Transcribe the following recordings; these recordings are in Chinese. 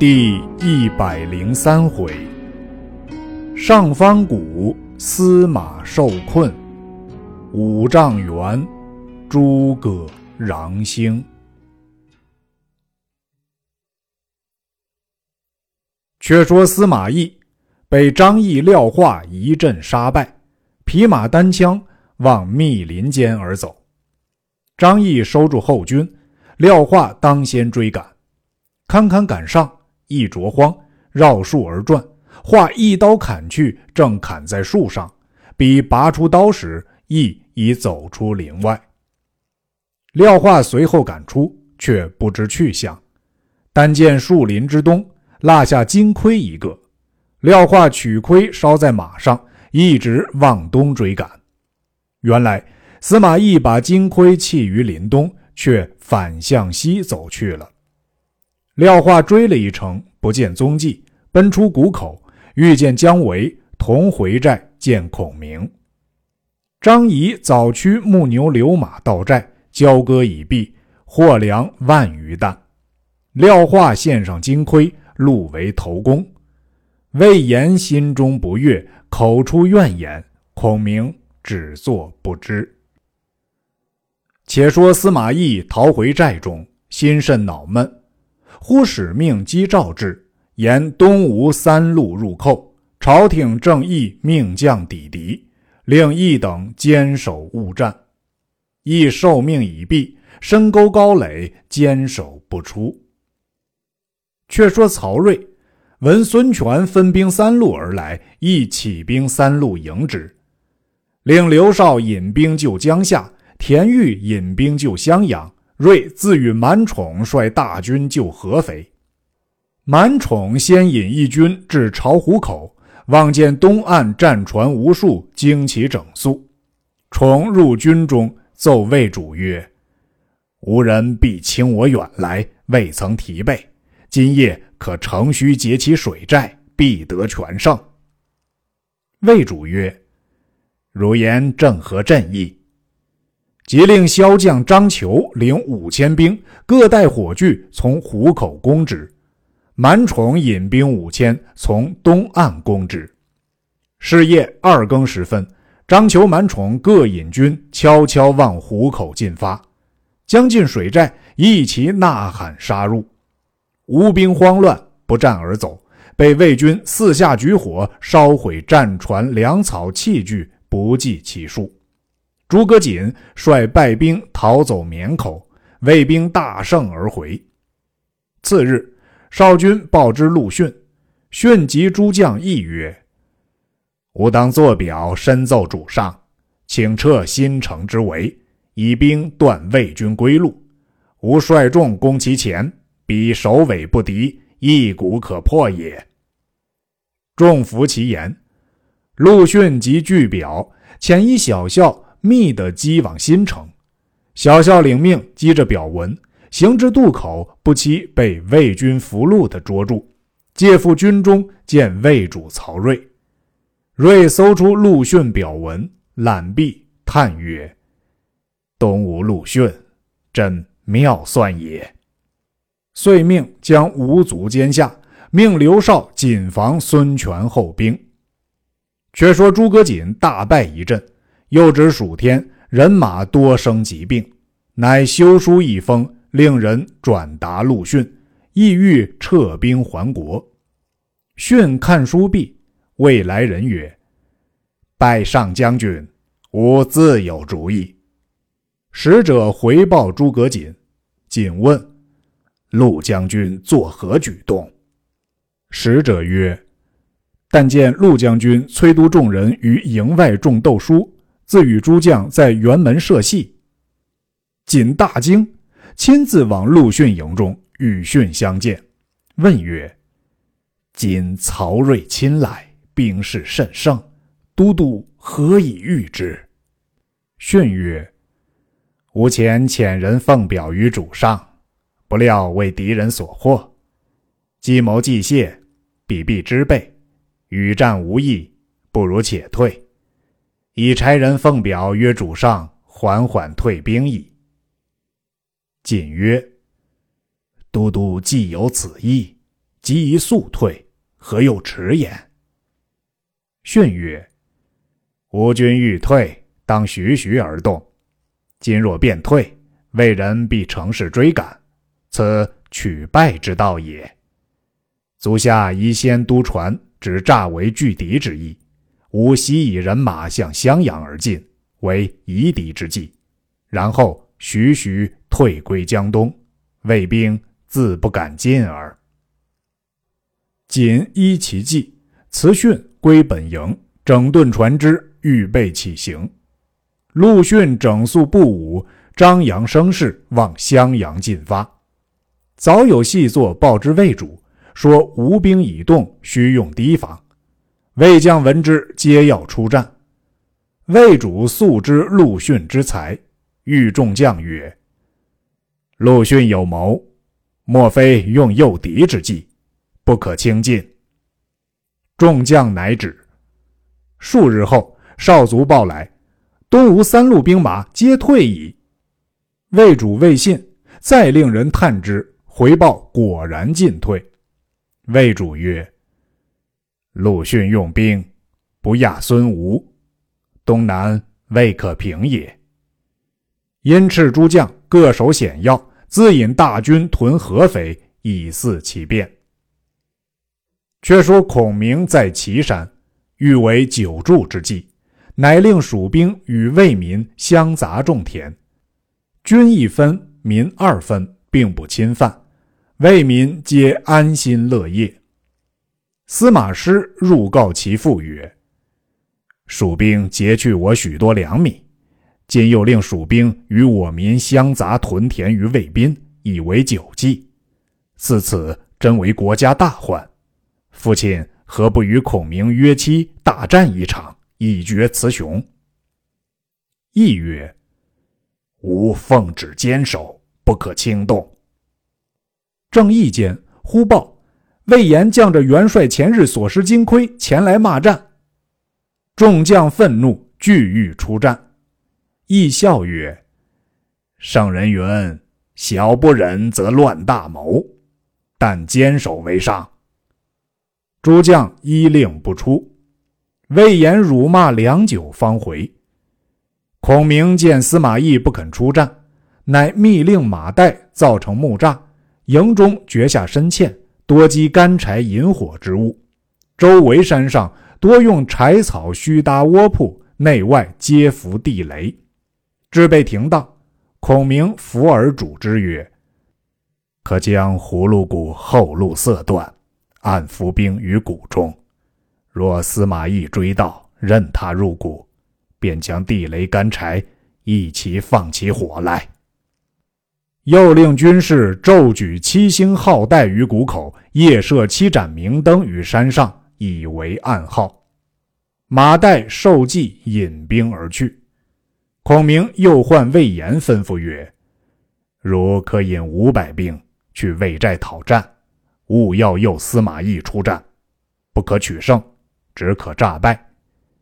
第一百零三回，上方谷司马受困，五丈原诸葛禳星。却说司马懿被张翼、廖化一阵杀败，匹马单枪往密林间而走。张翼收住后军，廖化当先追赶，堪堪赶上。一着慌，绕树而转，化一刀砍去，正砍在树上。比拔出刀时，亦已走出林外。廖化随后赶出，却不知去向。但见树林之东落下金盔一个，廖化取盔捎在马上，一直往东追赶。原来司马懿把金盔弃于林东，却反向西走去了。廖化追了一程，不见踪迹，奔出谷口，遇见姜维，同回寨见孔明。张仪早驱木牛流马到寨，交割已毕，获粮万余担。廖化献上金盔，录为头功。魏延心中不悦，口出怨言，孔明只作不知。且说司马懿逃回寨中，心甚恼闷。忽使命击诏至，言东吴三路入寇，朝廷正义命将抵敌，令义等坚守勿战。义受命已毕，深沟高垒，坚守不出。却说曹睿闻孙权分兵三路而来，亦起兵三路迎之，令刘绍引兵救江夏，田豫引兵救襄阳。睿自与满宠率大军救合肥，满宠先引一军至巢湖口，望见东岸战船无数，惊起整肃。宠入军中，奏魏主曰：“吾人必请我远来，未曾提备。今夜可乘虚劫其水寨，必得全胜。”魏主曰：“汝言正合朕意。”即令骁将张求领五千兵，各带火炬，从湖口攻之；满宠引兵五千，从东岸攻之。是夜二更时分，张求、满宠各引军，悄悄往湖口进发。将近水寨，一齐呐喊杀入。吴兵慌乱，不战而走，被魏军四下举火烧毁战船、粮草、器具，不计其数。诸葛瑾率败兵逃走绵口，魏兵大胜而回。次日，少军报之陆逊，逊及诸将议曰：“吾当作表，深奏主上，请撤新城之围，以兵断魏军归路。吾率众攻其前，彼首尾不敌，一鼓可破也。”众服其言。陆逊即据表，遣一小校。密的击往新城，小校领命，击着表文，行至渡口，不期被魏军俘虏的捉住。借赴军中见魏主曹睿，睿搜出陆逊表文，览毕，叹曰：“东吴陆逊，真妙算也。”遂命将吴祖歼下，命刘绍谨防孙权后兵。却说诸葛瑾大败一阵。又指暑天人马多生疾病，乃修书一封，令人转达陆逊，意欲撤兵还国。逊看书毕，谓来人曰：“拜上将军，吾自有主意。”使者回报诸葛瑾，瑾问：“陆将军作何举动？”使者曰：“但见陆将军催督众人于营外种豆书。”自与诸将在辕门设戏，瑾大惊，亲自往陆逊营中与逊相见，问曰：“今曹睿亲来，兵势甚盛，都督何以御之？”逊曰：“吾前遣人奉表于主上，不料为敌人所获，计谋计泄，彼必知备，与战无益，不如且退。”已差人奉表曰：“主上缓缓退兵矣。”瑾曰：“都督既有此意，即宜速退，何又迟焉？”训曰：“吾军欲退，当徐徐而动。今若便退，魏人必乘势追赶，此取败之道也。足下宜先督船，只诈为拒敌之意。吾悉以人马向襄阳而进，为夷敌之计。然后徐徐退归江东，魏兵自不敢进耳。仅依其计，辞训。”归本营，整顿船只，预备起行。陆逊整肃部伍，张扬声势，往襄阳进发。早有细作报之魏主，说吴兵已动，需用提防。魏将闻之，皆要出战。魏主素知陆逊之才，欲众将曰：“陆逊有谋，莫非用诱敌之计，不可轻进。”众将乃止。数日后，少卒报来，东吴三路兵马皆退矣。魏主未信，再令人探之，回报果然进退。魏主曰：“陆逊用兵，不亚孙吴，东南未可平也。”因赤诸将各守险要，自引大军屯合肥，以俟其变。却说孔明在岐山，欲为久住之计，乃令蜀兵与魏民相杂种田，军一分，民二分，并不侵犯，魏民皆安心乐业。司马师入告其父曰：“蜀兵劫去我许多粮米，今又令蜀兵与我民相杂屯田于魏滨，以为久计，自此真为国家大患。”父亲何不与孔明约期大战一场，以决雌雄？亦曰：“吾奉旨坚守，不可轻动。”正义间，忽报魏延将着元帅前日所失金盔前来骂战，众将愤怒，俱欲出战。义笑曰：“圣人云：小不忍则乱大谋，但坚守为上。”诸将依令不出，魏延辱骂良久，方回。孔明见司马懿不肯出战，乃密令马岱造成木栅，营中掘下深堑，多积干柴引火之物。周围山上多用柴草虚搭窝铺，内外皆伏地雷。至被停当，孔明伏而主之曰：“可将葫芦谷后路塞断。”暗伏兵于谷中，若司马懿追到，任他入谷，便将地雷干柴一齐放起火来。又令军士骤举七星号带于谷口，夜设七盏明灯于山上，以为暗号。马岱受计，引兵而去。孔明又唤魏延，吩咐曰：“如可引五百兵去魏寨讨战。”勿要诱司马懿出战，不可取胜，只可诈败，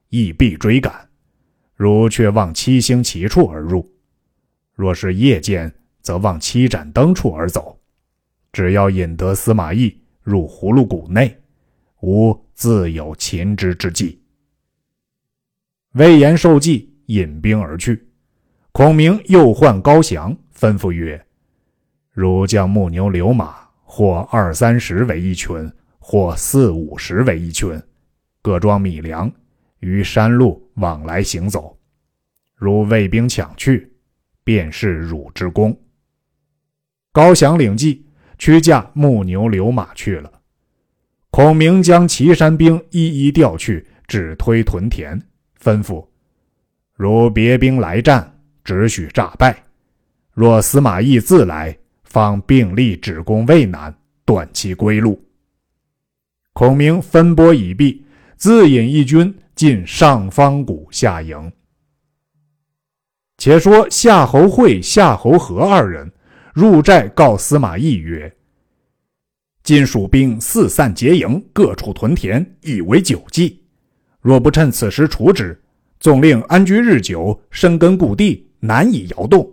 亦必追赶。如却望七星旗处而入，若是夜间，则望七盏灯处而走。只要引得司马懿入葫芦谷内，吾自有擒之之计。魏延受计，引兵而去。孔明又唤高翔，吩咐曰：“汝将木牛流马。”或二三十为一群，或四五十为一群，各装米粮，于山路往来行走。如魏兵抢去，便是汝之功。高翔领计，驱驾木牛流马去了。孔明将岐山兵一一调去，只推屯田，吩咐：如别兵来战，只许诈败；若司马懿自来。方并力止攻渭南，断其归路。孔明分拨已毕，自引一军进上方谷下营。且说夏侯会、夏侯和二人入寨告司马懿曰：“今蜀兵四散结营，各处屯田，以为久计。若不趁此时除之，纵令安居日久，深根固地，难以摇动。”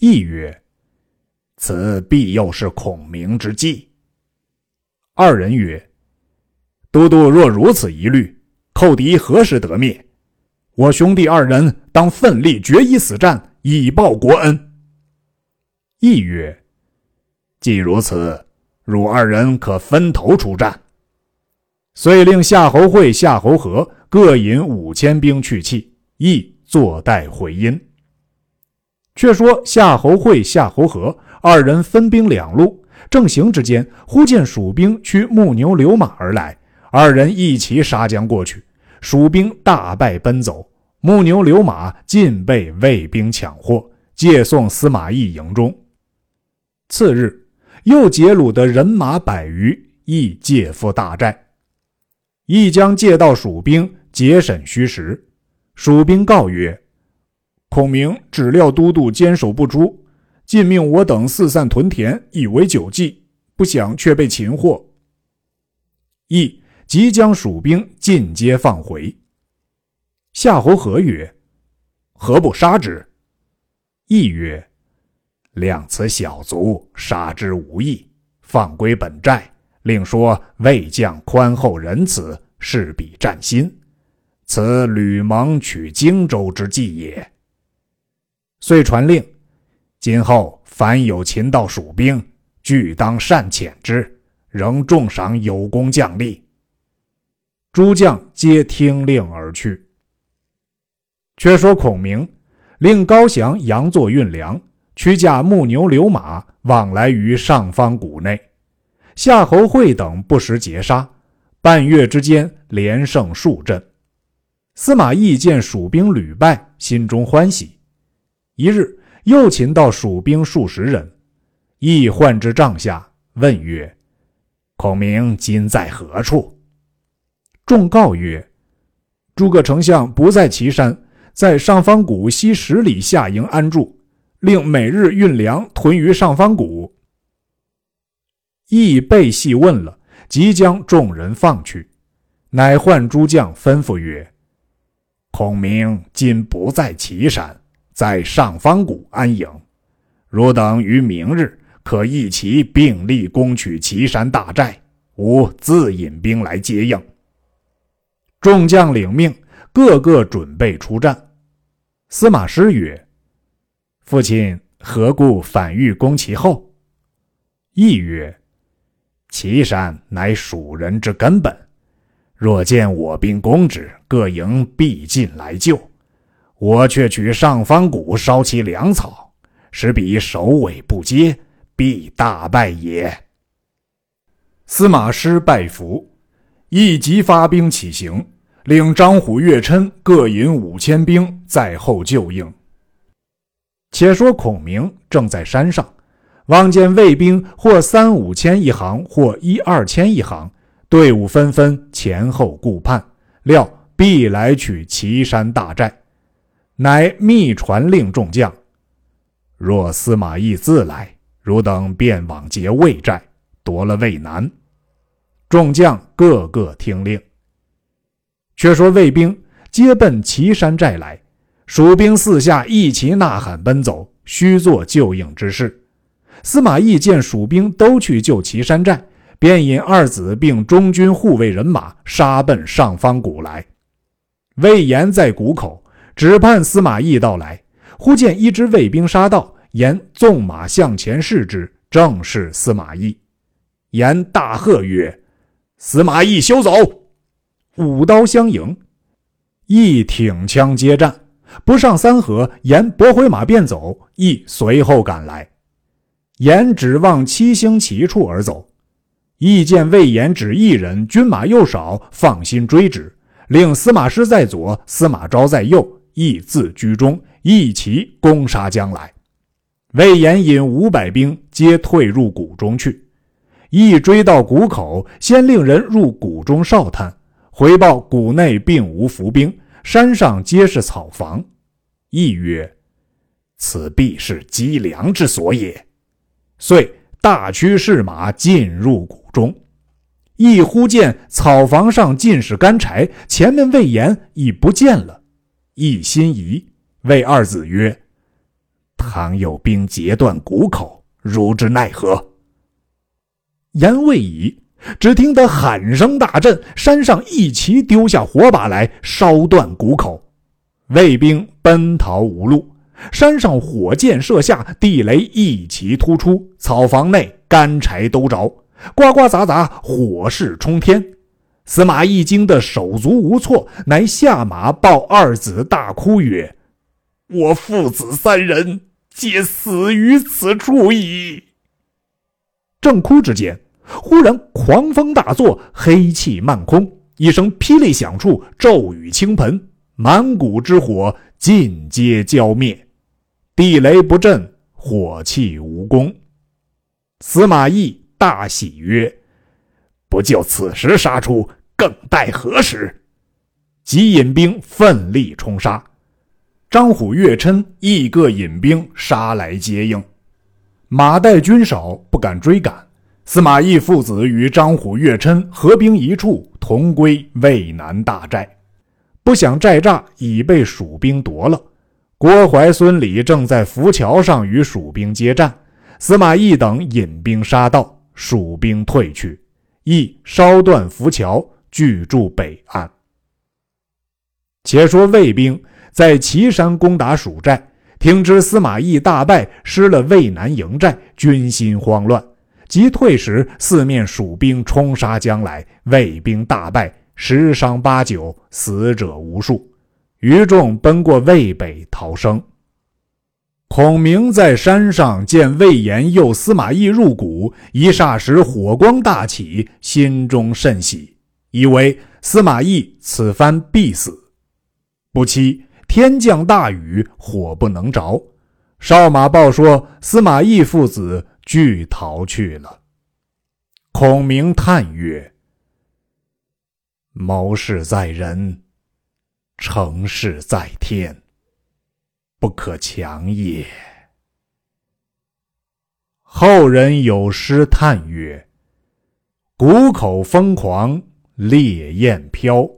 懿曰。此必又是孔明之计。二人曰：“都督若如此疑虑，寇敌何时得灭？我兄弟二人当奋力决一死战，以报国恩。”亦曰：“既如此，汝二人可分头出战。”遂令夏侯会、夏侯和各引五千兵去弃，亦坐待回音。却说夏侯会、夏侯和二人分兵两路，正行之间，忽见蜀兵驱木牛流马而来，二人一齐杀将过去，蜀兵大败奔走，木牛流马尽被魏兵抢获，借送司马懿营中。次日，又劫掳的人马百余，亦借赴大寨。亦将借到蜀兵，节审虚实。蜀兵告曰：“孔明只料都督坚守不出，尽命我等四散屯田，以为久计，不想却被擒获。”亦即将蜀兵尽皆放回。夏侯和曰：“何不杀之？”亦曰：“量此小卒，杀之无益，放归本寨。”另说魏将宽厚仁慈，势比战心，此吕蒙取荆州之计也。遂传令，今后凡有擒到蜀兵，俱当善遣之，仍重赏有功将吏。诸将皆听令而去。却说孔明令高翔佯作运粮，驱驾木牛流马，往来于上方谷内。夏侯会等不时截杀，半月之间连胜数阵。司马懿见蜀兵屡败，心中欢喜。一日，又擒到蜀兵数十人，懿唤之帐下，问曰：“孔明今在何处？”众告曰：“诸葛丞相不在岐山，在上方谷西十里下营安住，令每日运粮屯于上方谷。”亦被细问了，即将众人放去，乃唤诸将吩咐曰：“孔明今不在岐山，在上方谷安营。汝等于明日，可一齐并力攻取岐山大寨，吾自引兵来接应。”众将领命，个个准备出战。司马师曰：“父亲何故反欲攻其后？”亦曰：岐山乃蜀人之根本，若见我兵攻之，各营必进来救。我却取上方谷烧其粮草，使彼首尾不接，必大败也。司马师拜服，亦即发兵起行，令张虎、岳琛各引五千兵在后救应。且说孔明正在山上。望见魏兵或三五千一行，或一二千一行，队伍纷纷前后顾盼，料必来取岐山大寨，乃密传令众将：若司马懿自来，汝等便往劫魏寨，夺了渭南。众将个个听令。却说魏兵皆奔岐山寨来，蜀兵四下一齐呐喊奔走，须作救应之势。司马懿见蜀兵都去救岐山寨，便引二子并中军护卫人马杀奔上方谷来。魏延在谷口，只盼司马懿到来。忽见一支魏兵杀到，延纵马向前视之，正是司马懿。延大喝曰：“司马懿休走！”舞刀相迎，一挺枪接战，不上三合，颜拨回马便走，懿随后赶来。言指望七星齐处而走，意见魏延只一人，军马又少，放心追之。令司马师在左，司马昭在右，亦自居中，一齐攻杀将来。魏延引五百兵，皆退入谷中去。亦追到谷口，先令人入谷中哨探，回报谷内并无伏兵，山上皆是草房。亦曰：“此必是积粮之所也。”遂大驱士马进入谷中，一忽见草房上尽是干柴，前面魏延已不见了，一心疑，谓二子曰：“倘有兵截断谷口，汝之奈何？”言未已，只听得喊声大震，山上一齐丢下火把来烧断谷口，卫兵奔逃无路。山上火箭射下，地雷一齐突出，草房内干柴都着，呱呱杂杂，火势冲天。司马懿惊得手足无措，乃下马抱二子，大哭曰：“我父子三人皆死于此处矣。”正哭之间，忽然狂风大作，黑气漫空，一声霹雳响处，骤雨倾盆，满谷之火尽皆浇灭，地雷不震，火气无功。司马懿大喜曰：“不就此时杀出，更待何时？”即引兵奋力冲杀。张虎、岳琛亦各引兵杀来接应。马岱军少，不敢追赶。司马懿父子与张虎、岳琛合兵一处，同归渭南大寨。不想寨栅已被蜀兵夺了。郭淮、孙礼正在浮桥上与蜀兵接战。司马懿等引兵杀到，蜀兵退去，亦烧断浮桥，拒驻北岸。且说魏兵在岐山攻打蜀寨。听知司马懿大败，失了渭南营寨，军心慌乱。急退时，四面蜀兵冲杀将来，魏兵大败，十伤八九，死者无数。余众奔过渭北逃生。孔明在山上见魏延诱司马懿入谷，一霎时火光大起，心中甚喜，以为司马懿此番必死。不期。天降大雨，火不能着。哨马报说，司马懿父子俱逃去了。孔明叹曰：“谋事在人，成事在天，不可强也。”后人有诗叹曰：“谷口疯狂，烈焰飘，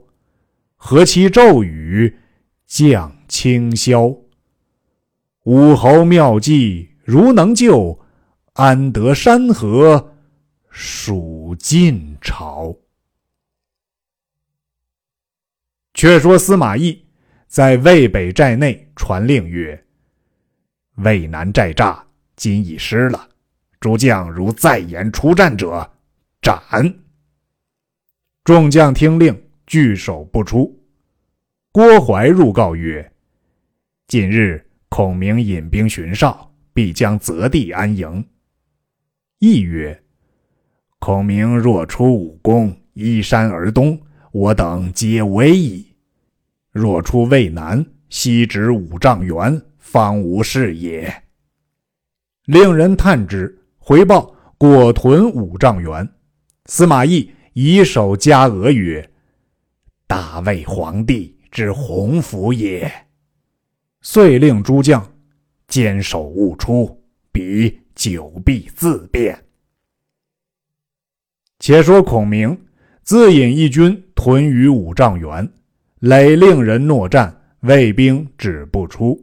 何其骤雨！”降清宵，武侯妙计如能救，安得山河属晋朝？却说司马懿在渭北寨内传令曰：“渭南寨栅今已失了，诸将如再言出战者，斩！”众将听令，拒守不出。郭淮入告曰：“近日孔明引兵巡哨，必将择地安营。”亦曰：“孔明若出武功，依山而东，我等皆危矣；若出渭南，西指五丈原，方无事也。”令人探之，回报果屯五丈原。司马懿以手加额曰：“大魏皇帝。”之鸿福也。遂令诸将坚守勿出，彼久必自便。且说孔明自引一军屯于五丈原，累令人诺战，魏兵止不出。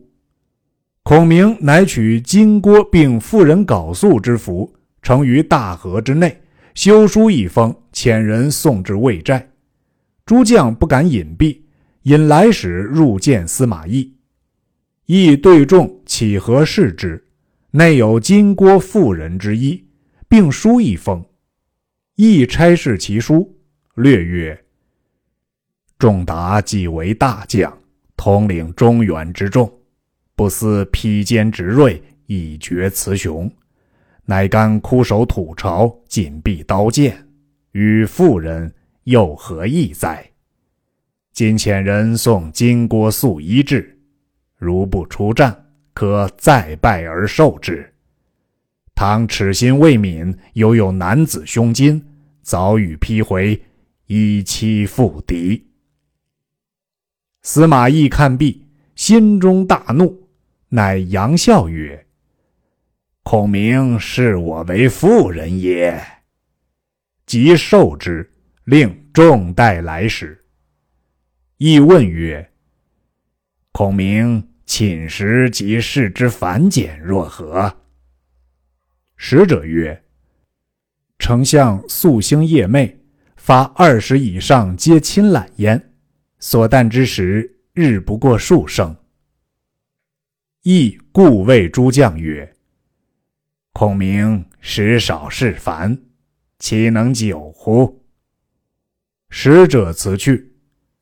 孔明乃取金郭并妇人缟素之符，呈于大河之内，修书一封，遣人送至魏寨。诸将不敢隐蔽。引来使入见司马懿，懿对众起何视之？内有金郭妇人之一，并书一封。亦差事其书，略曰：“仲达既为大将，统领中原之众，不思披坚执锐，以决雌雄，乃甘枯守土巢，紧闭刀剑，与妇人又何异哉？”今遣人送金郭素衣至，如不出战，可再拜而受之。倘耻心未泯，犹有男子胸襟，早与批回，以期复敌。司马懿看毕，心中大怒，乃扬笑曰：“孔明视我为妇人也。”即受之，令众待来使。亦问曰：“孔明寝食及事之繁简若何？”使者曰：“丞相素兴夜寐，发二十以上皆亲览焉。所啖之时，日不过数升。亦故谓诸将曰：“孔明食少事烦，岂能久乎？”使者辞去，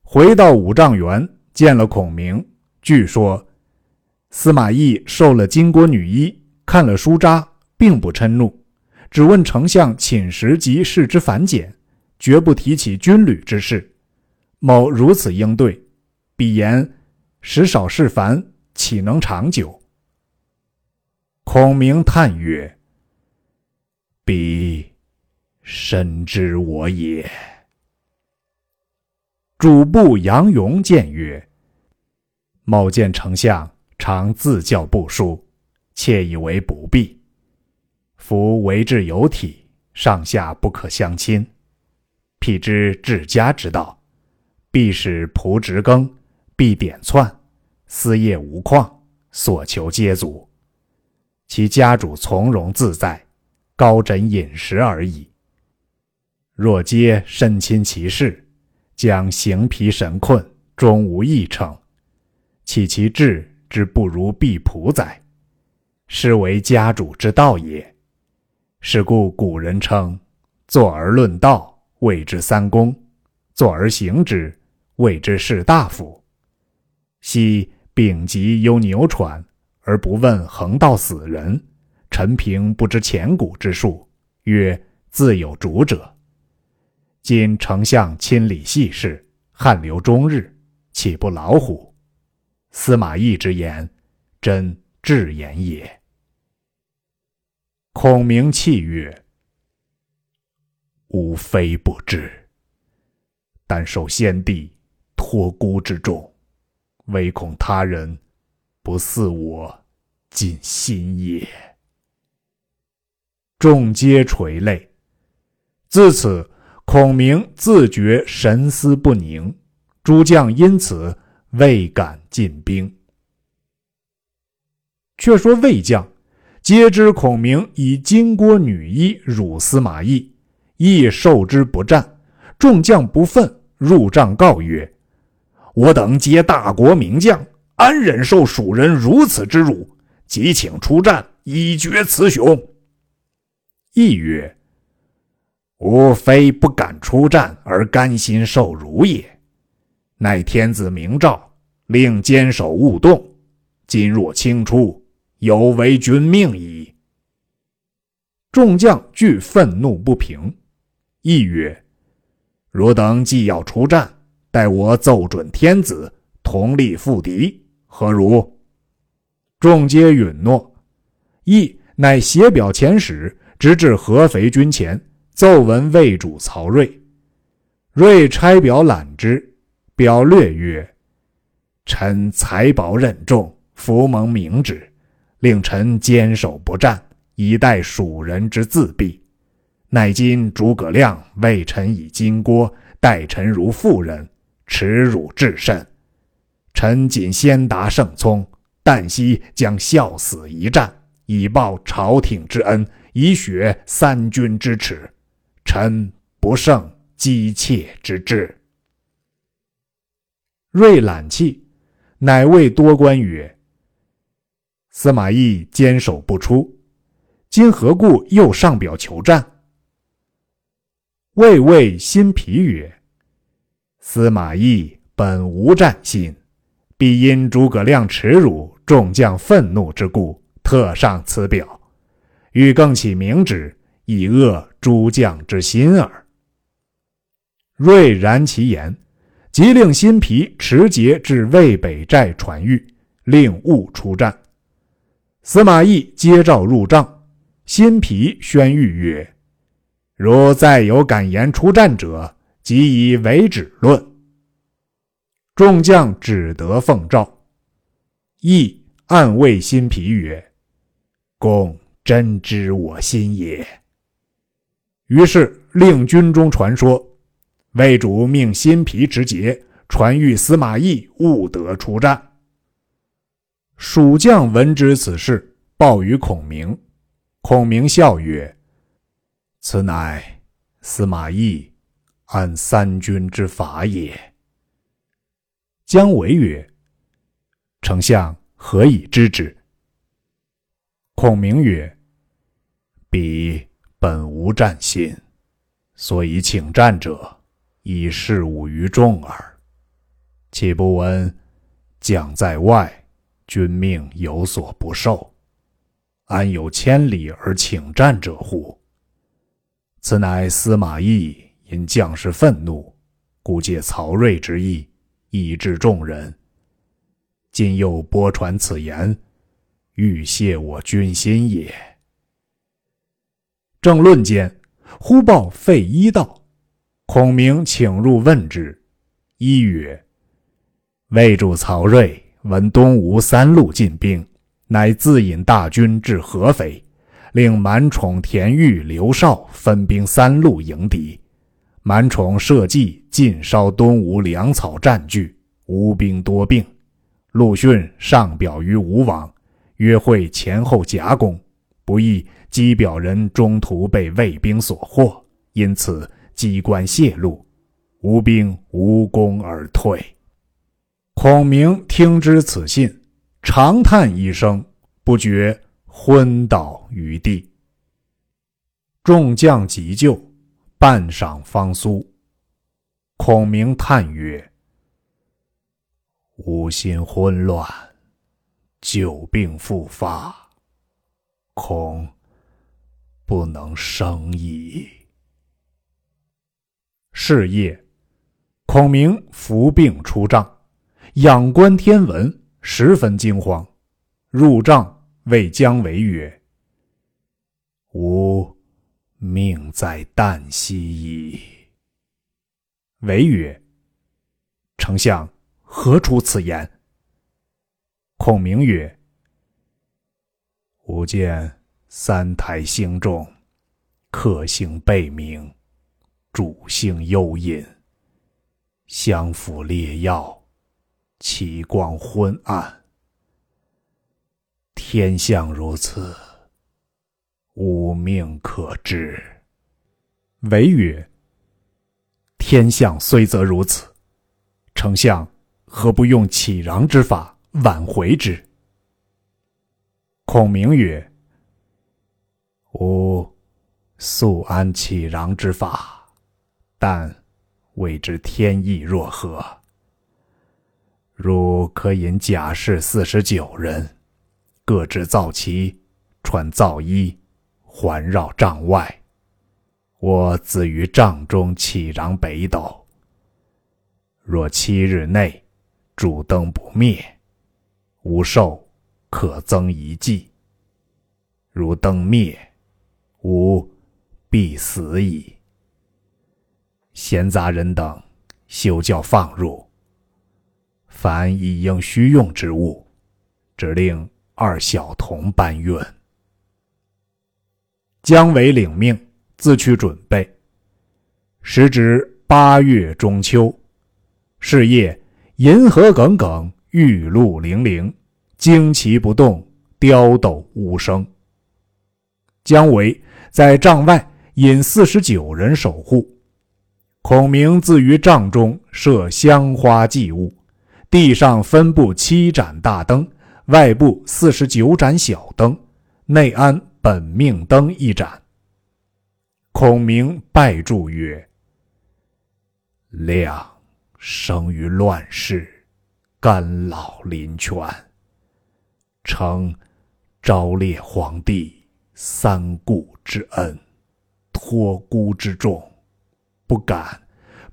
回到五丈原，见了孔明。据说司马懿受了金国女医，看了书札，并不嗔怒，只问丞相寝食及事之繁简，绝不提起军旅之事。某如此应对，彼言食少事烦。岂能长久？孔明叹曰：“彼深知我也。”主簿杨勇谏曰：“某见丞相常自教不书，窃以为不必。夫为治有体，上下不可相亲。辟之治家之道，必使仆直耕，必点窜。”私业无旷，所求皆足，其家主从容自在，高枕饮食而已。若皆身亲其事，将形疲神困，终无益成，岂其志之不如婢仆哉？是为家主之道也。是故古人称：坐而论道，谓之三公；坐而行之，谓之士大夫。昔。丙吉忧牛喘，而不问横道死人。陈平不知前古之术，曰：“自有主者。”今丞相亲理细事，汗流终日，岂不老乎？司马懿之言，真至言也。孔明泣曰：“吾非不知，但受先帝托孤之重。”唯恐他人不似我尽心也。众皆垂泪。自此，孔明自觉神思不宁，诸将因此未敢进兵。却说魏将皆知孔明以金郭女衣辱司马懿，亦受之不战。众将不忿，入帐告曰。我等皆大国名将，安忍受蜀人如此之辱？即请出战，以决雌雄。亦曰：“吾非不敢出战而甘心受辱也，乃天子明诏，令坚守勿动。今若轻出，有违君命矣。”众将俱愤怒不平。亦曰：“汝等既要出战。”待我奏准天子，同力赴敌，何如？众皆允诺。义乃写表遣使，直至合肥军前，奏闻魏主曹睿。睿差表览之，表略曰：“臣财宝任重，福蒙明旨，令臣坚守不战，以待蜀人之自毙。乃今诸葛亮为臣以金锅，待臣如妇人。”耻辱至甚，臣仅先达圣聪，旦夕将效死一战，以报朝廷之恩，以雪三军之耻。臣不胜姬妾之志。睿览气，乃谓多官曰：“司马懿坚守不出，今何故又上表求战？”魏谓辛毗曰。司马懿本无战心，必因诸葛亮耻辱，众将愤怒之故，特上此表，欲更起明旨，以遏诸将之心耳。睿然其言，即令辛毗持节至渭北寨传谕，令勿出战。司马懿接诏入帐，辛毗宣谕曰：“如再有敢言出战者。”即以为止论。众将只得奉诏。亦暗谓辛毗曰：“公真知我心也。”于是令军中传说，魏主命辛毗持节，传谕司马懿勿得出战。蜀将闻知此事，报与孔明。孔明笑曰：“此乃司马懿安三军之法也。”姜维曰：“丞相何以知之？”孔明曰：“彼本无战心，所以请战者，以事武于众耳。岂不闻将在外，君命有所不受，安有千里而请战者乎？此乃司马懿因将士愤怒，故借曹睿之意，以致众人。今又播传此言。”欲泄我军心也。正论间，忽报费祎到，孔明请入问之。一曰：“魏主曹睿闻东吴三路进兵，乃自引大军至合肥，令满宠、田豫、刘绍分兵三路迎敌。满宠设计尽烧东吴粮草占据，吴兵多病。陆逊上表于吴王。”约会前后夹攻，不意机表人中途被魏兵所获，因此机关泄露，吴兵无功而退。孔明听知此信，长叹一声，不觉昏倒于地。众将急救，半晌方苏。孔明叹曰：“吾心昏乱。”久病复发，恐不能生矣。是夜，孔明伏病出帐，仰观天文，十分惊慌。入帐谓姜维曰：“吾命在旦夕矣。”维曰：“丞相何出此言？”孔明曰：“吾见三台星中，客星背明，主性幽隐，相辅烈药，其光昏暗。天象如此，吾命可知。”惟曰：“天象虽则如此，丞相何不用启攘之法？”挽回之。孔明曰：“吾素安启攘之法，但未知天意若何。汝可引甲士四十九人，各执皂旗，穿皂衣，环绕帐外，我自于帐中起壤北斗。若七日内，主灯不灭。”吾寿可增一计。如灯灭，吾必死矣。闲杂人等，休教放入。凡一应需用之物，只令二小童搬运。姜维领命，自去准备。时值八月中秋，是夜，银河耿耿。玉露零零，旌旗不动，雕斗无声。姜维在帐外引四十九人守护，孔明自于帐中设香花祭物，地上分布七盏大灯，外部四十九盏小灯，内安本命灯一盏。孔明拜祝曰：“亮生于乱世。”甘老临泉，承昭烈皇帝三顾之恩，托孤之重，不敢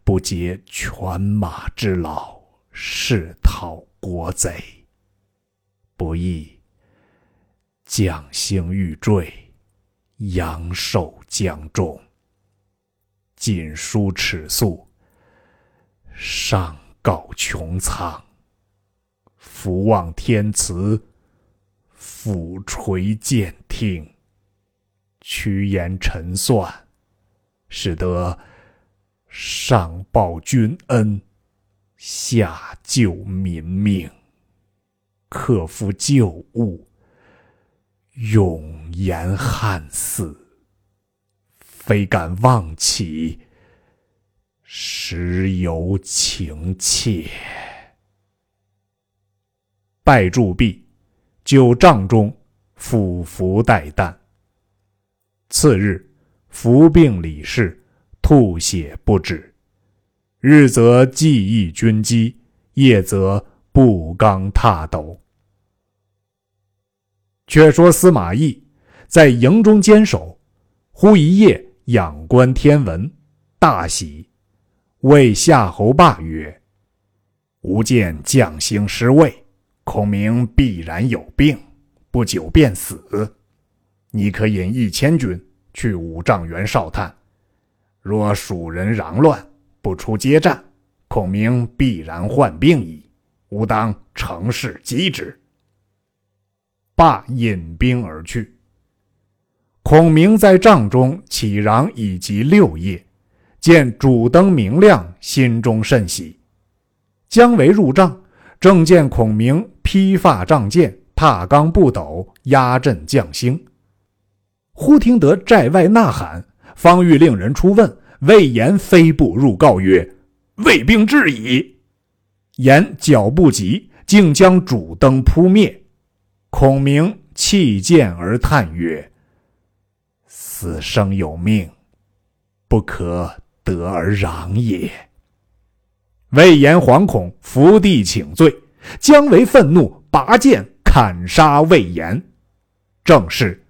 不竭犬马之劳，誓讨国贼。不意将星欲坠，阳寿将终。锦书尺素，上告穹苍。福望天慈，俯垂见听，屈言陈算，使得上报君恩，下救民命，克服旧物，永延汉嗣，非敢妄起，实有情切。拜祝毕，就帐中俯伏待旦。次日，服病理事，吐血不止。日则记忆军机，夜则步刚踏斗。却说司马懿在营中坚守，忽一夜仰观天文，大喜，谓夏侯霸曰：“吾见将星失位。”孔明必然有病，不久便死。你可引一千军去五丈原哨探，若蜀人攘乱，不出接战，孔明必然患病矣。吾当乘势击之。罢引兵而去。孔明在帐中起攘已及六夜，见主灯明亮，心中甚喜。姜维入帐，正见孔明。披发仗剑，踏钢步斗，压阵将星。忽听得寨外呐喊，方欲令人出问。魏延飞步入告曰：“魏兵至矣。”延脚步急，竟将主灯扑灭。孔明弃剑而叹曰：“死生有命，不可得而攘也。”魏延惶恐，伏地请罪。姜维愤怒，拔剑砍杀魏延。正是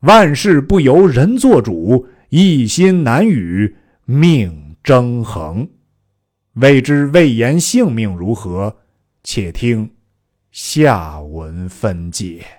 万事不由人做主，一心难与命争衡。未知魏延性命如何？且听下文分解。